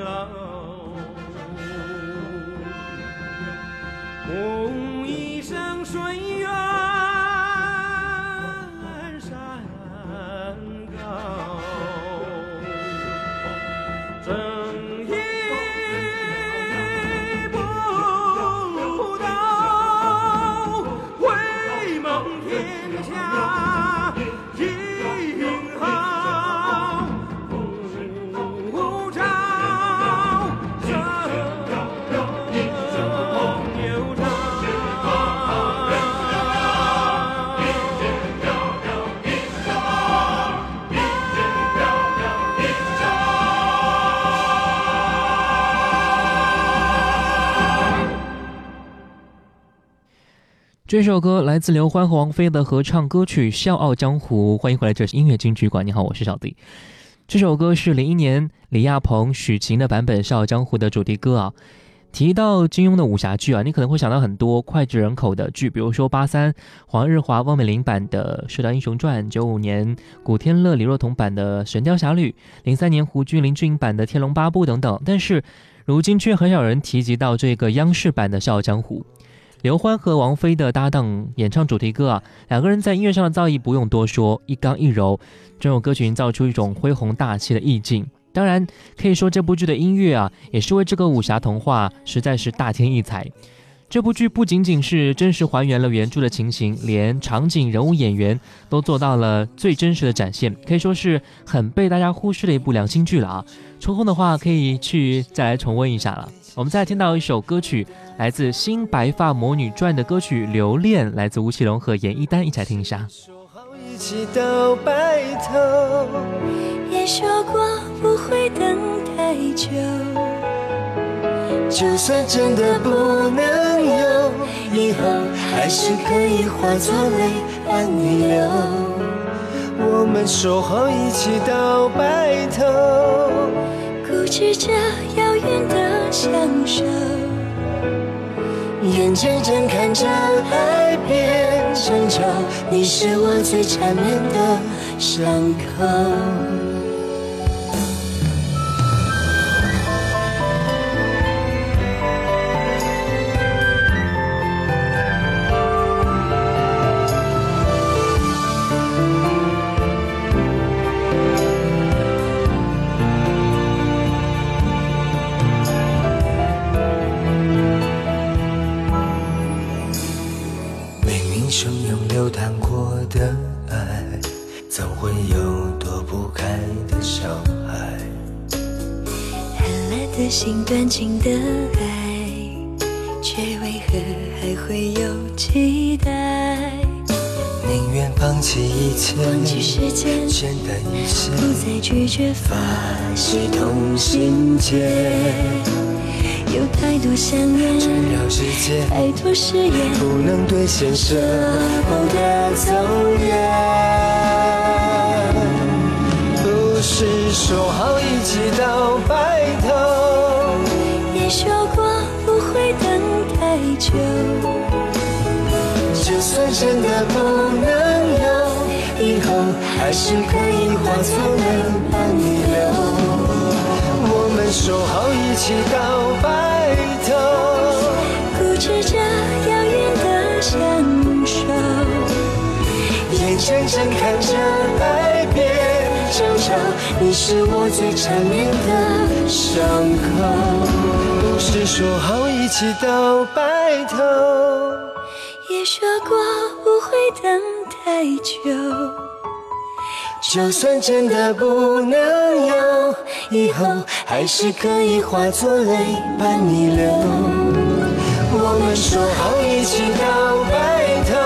Love. 这首歌来自刘欢和王菲的合唱歌曲《笑傲江湖》，欢迎回来，这是音乐金曲馆。你好，我是小弟。这首歌是零一年李亚鹏、许晴的版本《笑傲江湖》的主题歌啊。提到金庸的武侠剧啊，你可能会想到很多脍炙人口的剧，比如说八三黄日华、汪美玲版的《射雕英雄传》，九五年古天乐、李若彤版的《神雕侠侣》，零三年胡军、林志颖版的《天龙八部》等等。但是如今却很少人提及到这个央视版的《笑傲江湖》。刘欢和王菲的搭档演唱主题歌啊，两个人在音乐上的造诣不用多说，一刚一柔，这首歌曲营造出一种恢弘大气的意境。当然，可以说这部剧的音乐啊，也是为这个武侠童话实在是大添异彩。这部剧不仅仅是真实还原了原著的情形，连场景、人物、演员都做到了最真实的展现，可以说是很被大家忽视的一部良心剧了啊！抽空的话可以去再来重温一下了。我们再听到一首歌曲，来自《新白发魔女传》的歌曲《留恋》，来自吴奇隆和严艺丹，一起来听一下。一起到白头，也说过不会等太久。就算真的不能有以后，还是可以化作泪伴你流。我们说好一起到白头，固执着遥远的相守，眼睁睁看着爱变成仇，你是我最缠绵的伤口。忘记时间，简单一些，不再拒绝发些同心结。有太多想念，缠绕世界，太多誓言，不能兑现，舍不得走远。不是说好一起到白头。也说过不会等太久，就算真的不能，还是可以化作泪伴你流。我们说好一起到白头，固执着遥远的相守，眼睁睁看着爱变成仇，你是我最缠绵的伤口。不是说好一起到白头，也说过不会等太久。就算真的不能有以后，还是可以化作泪伴你流。我们说好一起到白头，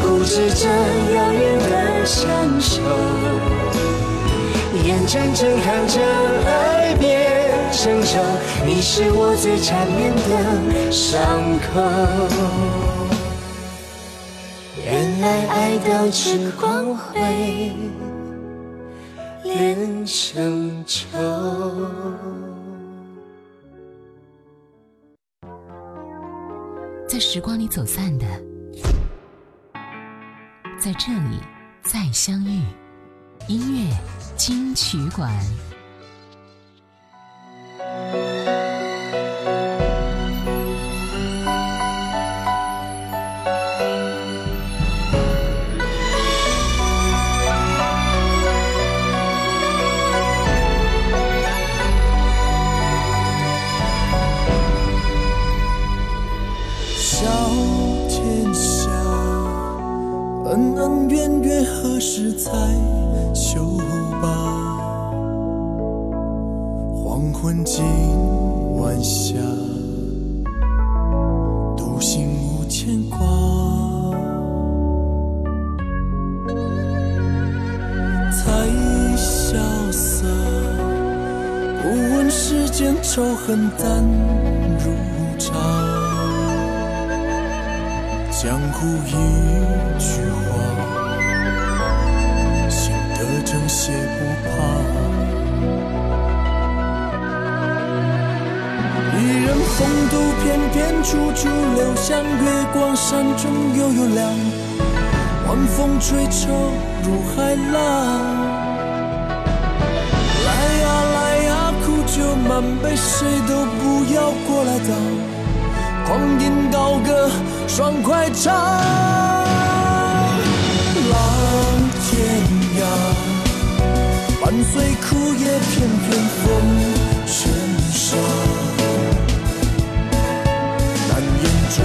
固执着遥远的相守，眼睁睁看着爱变。成熟，你是我最缠绵的伤口。原来爱到痴狂会连成仇。在时光里走散的，在这里再相遇。音乐金曲馆。何时才休吧？黄昏今晚霞，独行无牵挂。才潇洒，不问世间仇恨淡如茶。江湖一句话。翩翩，处处留香。月光山中悠悠亮，晚风吹愁如海浪。来呀来呀，苦酒满杯，谁都不要过来挡。狂饮高歌，爽快唱，浪天涯。伴随枯叶片片风尘沙，春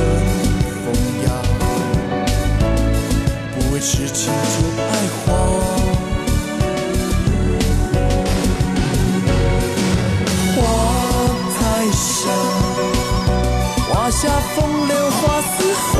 风扬，不为痴情就爱花。花太香，花下风流花似花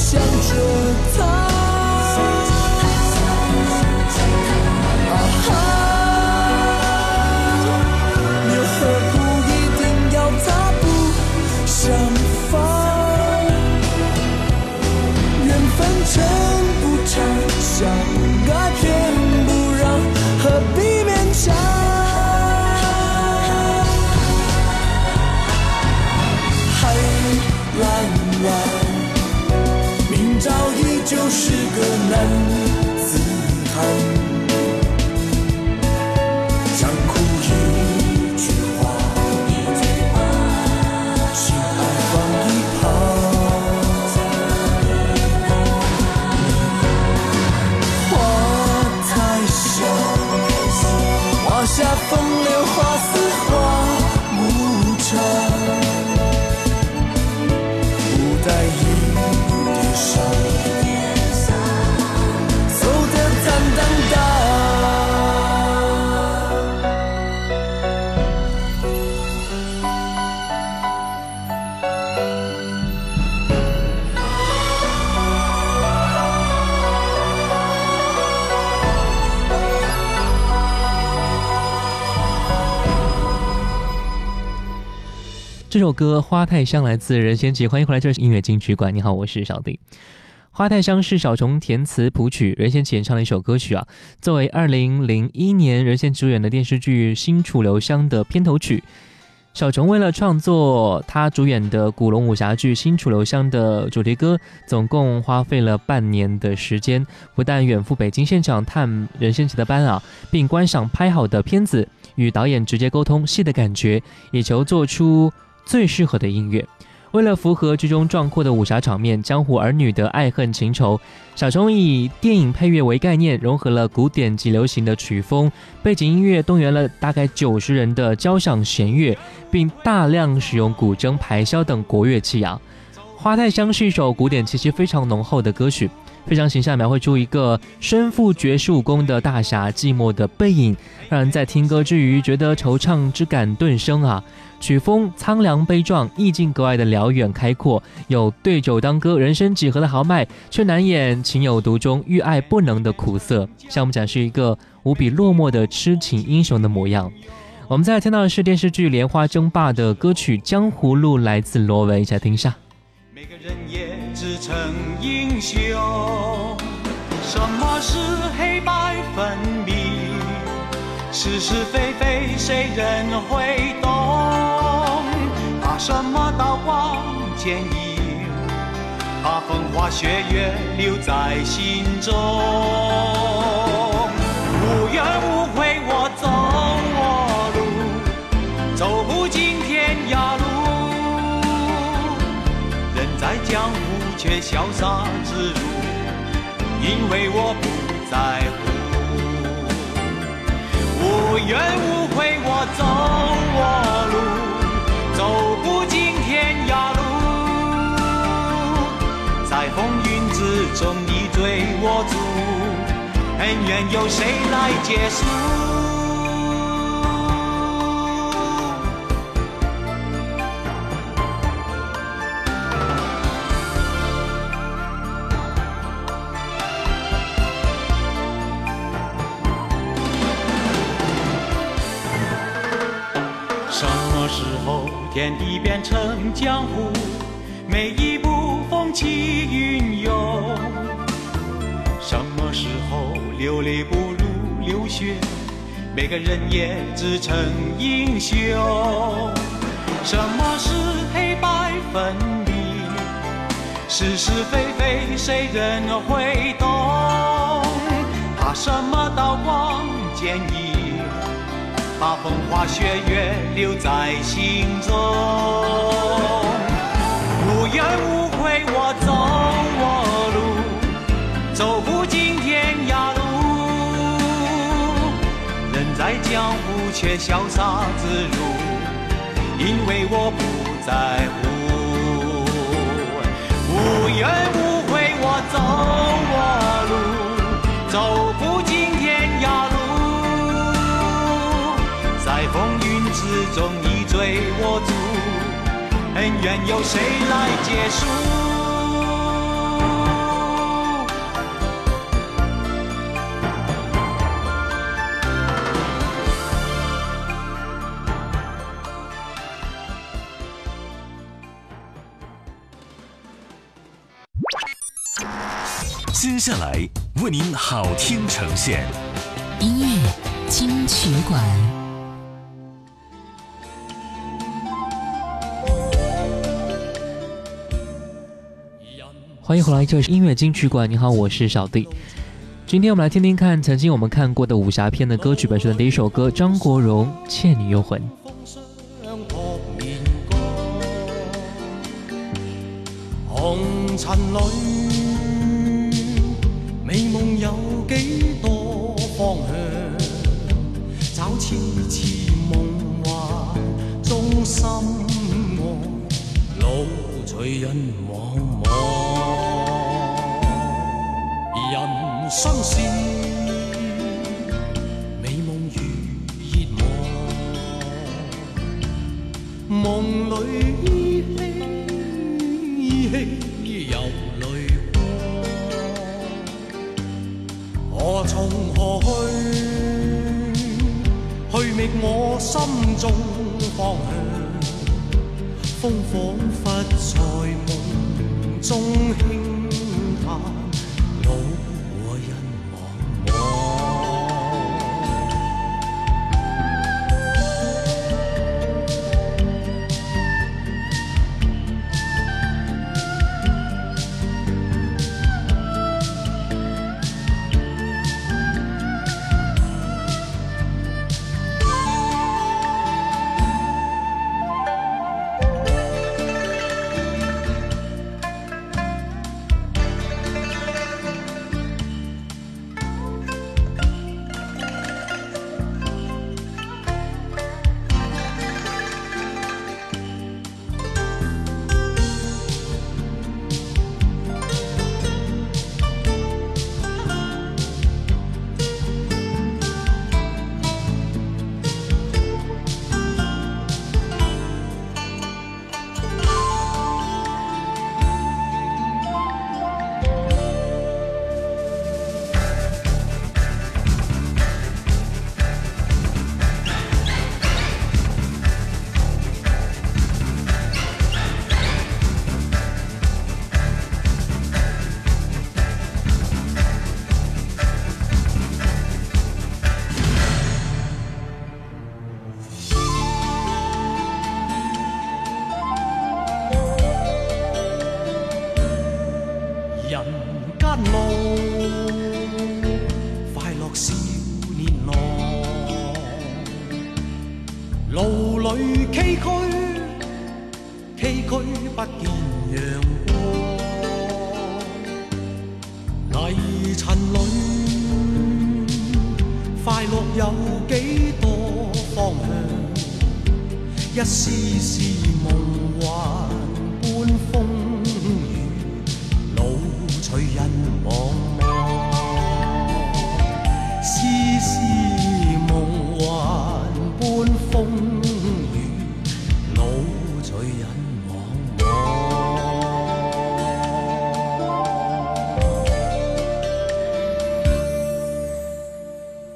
想着他。这首歌《花太香》来自任贤齐，欢迎回来，这是音乐金曲馆。你好，我是小弟。《花太香》是小虫填词谱曲，任贤齐演唱的一首歌曲啊。作为二零零一年任贤齐主演的电视剧《新楚留香》的片头曲，小虫为了创作他主演的古龙武侠剧《新楚留香》的主题歌，总共花费了半年的时间，不但远赴北京现场探任贤齐的班啊，并观赏拍好的片子，与导演直接沟通戏的感觉，以求做出最适合的音乐。为了符合剧中壮阔的武侠场面、江湖儿女的爱恨情仇，小虫以电影配乐为概念，融合了古典及流行的曲风，背景音乐动员了大概九十人的交响弦乐，并大量使用古筝、排箫等国乐器啊。《花太香》是一首古典气息非常浓厚的歌曲，非常形象描绘出一个身负绝世武功的大侠寂寞的背影，让人在听歌之余觉得惆怅之感顿生啊。曲风苍凉悲壮，意境格外的辽远开阔，有对酒当歌、人生几何的豪迈，却难掩情有独钟、欲爱不能的苦涩，向我们展示一个无比落寞的痴情英雄的模样。我们再听到的是电视剧《莲花争霸》的歌曲《江湖路》，来自罗文，一起来听一下。每个人也自称英雄，什么是黑白分明？是是非非，谁人会懂？什么刀光剑影？把风花雪月留在心中。无怨无悔，我走我路，走不尽天涯路。人在江湖却潇洒自如，因为我不在乎。无怨无中，你追我逐，恩怨由谁来结束？什么时候天地变成江湖？每一风起云涌。什么时候流泪不如流血？每个人也自称英雄。什么是黑白分明？是是非非，谁人会懂？怕什么刀光剑影？把风花雪月留在心中。无怨无悔，我走我路，走不尽天涯路。人在江湖却潇洒自如，因为我不在乎。无怨无悔，我走我路，走不尽天涯路。在风云之中，你追我，恩怨由谁来结束？接下来为您好听呈现，音乐金曲馆，欢迎回来，这里是音乐金曲馆。你好，我是小弟。今天我们来听听看，曾经我们看过的武侠片的歌曲本身的第一首歌，张国荣《倩女幽魂》。红尘里美梦有几多方向？找痴痴梦幻中心爱，路随人茫茫。心事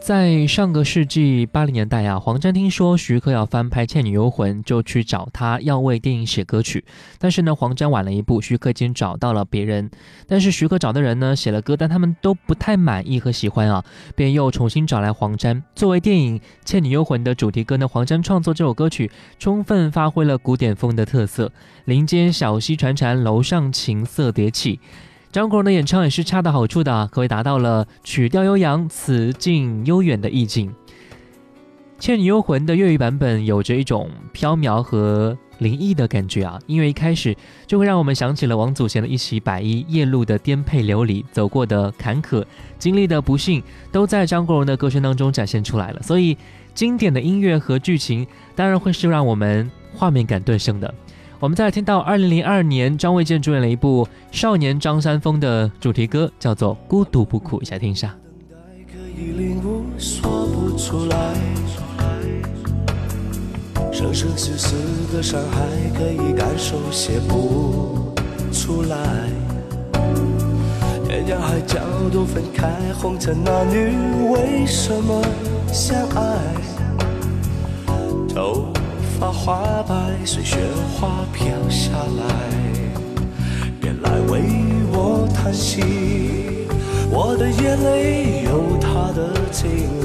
在上个世纪八零年代啊，黄沾听说徐克要翻拍《倩女幽魂》，就去找他要为电影写歌曲。但是呢，黄沾晚了一步，徐克已经找到了别人。但是徐克找的人呢，写了歌，但他们都不太满意和喜欢啊，便又重新找来黄沾作为电影《倩女幽魂》的主题歌呢。黄沾创作这首歌曲，充分发挥了古典风的特色，林间小溪潺潺，楼上琴瑟迭起。张国荣的演唱也是恰到好处的，可谓达到了曲调悠扬、词境悠远的意境。《《倩女幽魂》的粤语版本有着一种飘渺和灵异的感觉啊，音乐一开始就会让我们想起了王祖贤的一袭白衣，夜路的颠沛流离，走过的坎坷，经历的不幸，都在张国荣的歌声当中展现出来了。所以，经典的音乐和剧情当然会是让我们画面感顿生的。我们再来听到二零零二年张卫健主演了一部《少年张三丰》的主题歌，叫做《孤独不苦》，一起听一下。生生世世的伤害，可以感受，写不出来。天涯海角都分开，红尘男女为什么相爱？头花白，随雪花飘下来。别来为我叹息，我的眼泪有它的经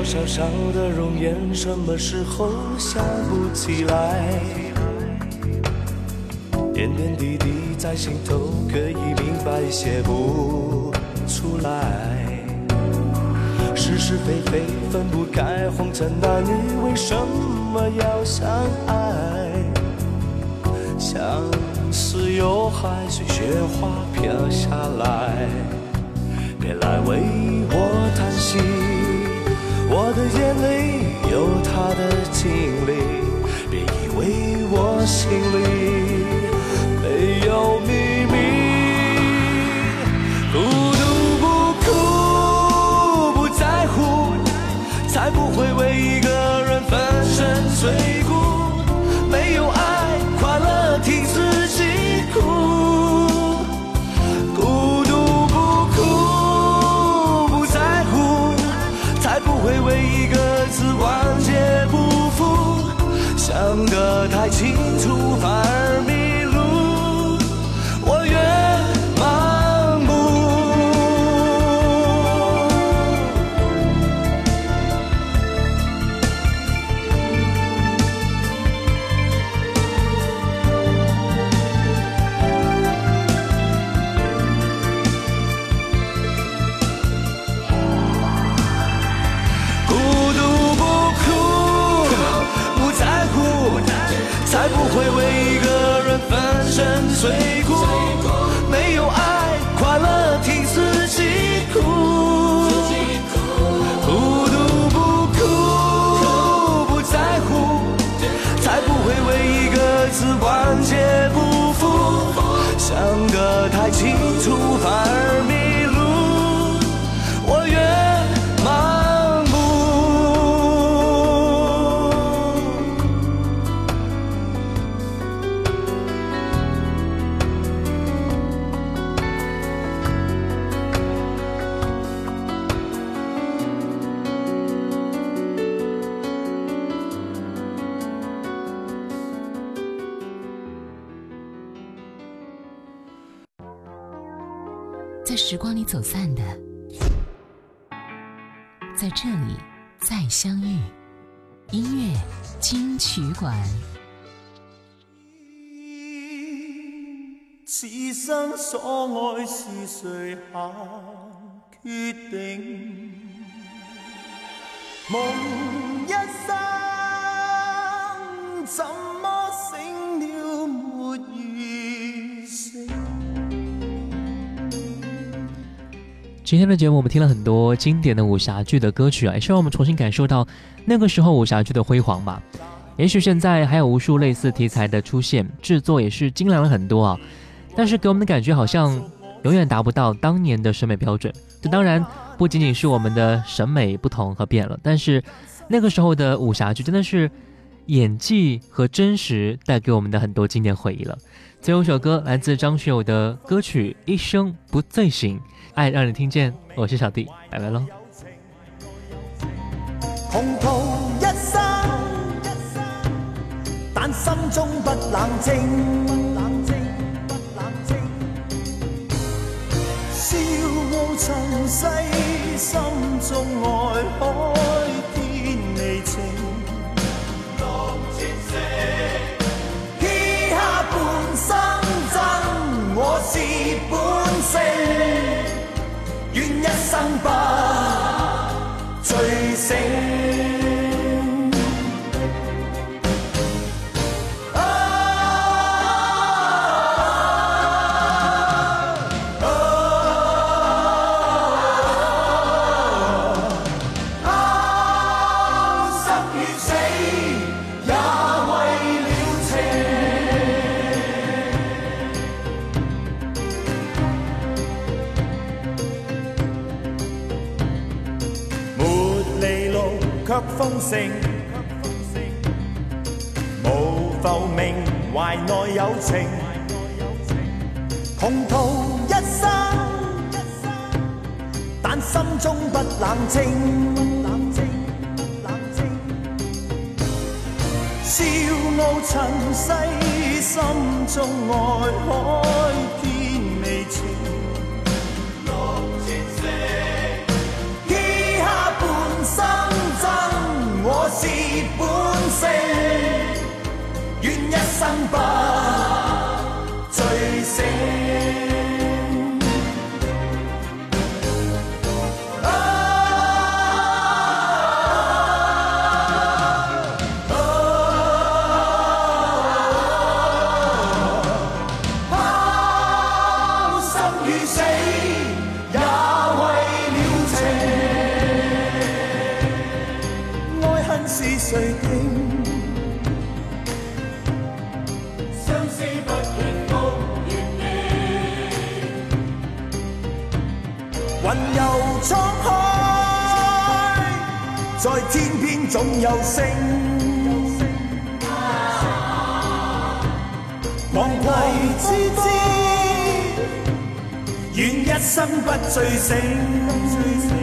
多多少的容颜，什么时候想不起来？点点滴滴在心头，可以明白，写不出来。是是非非分不开，红尘男女为什么要相爱？相思有海，随雪花飘下来。别来为我叹息，我的眼里有他的经历。别以为我心里没有秘密。孤独不苦，不在乎才不会为一个人粉身碎骨。相遇。音乐金曲馆。此生所爱是谁下决定？梦今天的节目，我们听了很多经典的武侠剧的歌曲啊，也是让我们重新感受到那个时候武侠剧的辉煌吧。也许现在还有无数类似题材的出现，制作也是精良了很多啊，但是给我们的感觉好像永远达不到当年的审美标准。这当然不仅仅是我们的审美不同和变了，但是那个时候的武侠剧真的是演技和真实带给我们的很多经典回忆了。最后一首歌来自张学友的歌曲《一生不醉醒》，爱让你听见。我是小弟，拜拜喽。穷途一生，但心中不冷静。笑傲尘世，心中爱海卻豐盛，無浮名懷內有情，窮途一生。但心中不冷靜，笑傲尘世，心中愛海生不有星。昂攜之姿，愿一生不醉醒。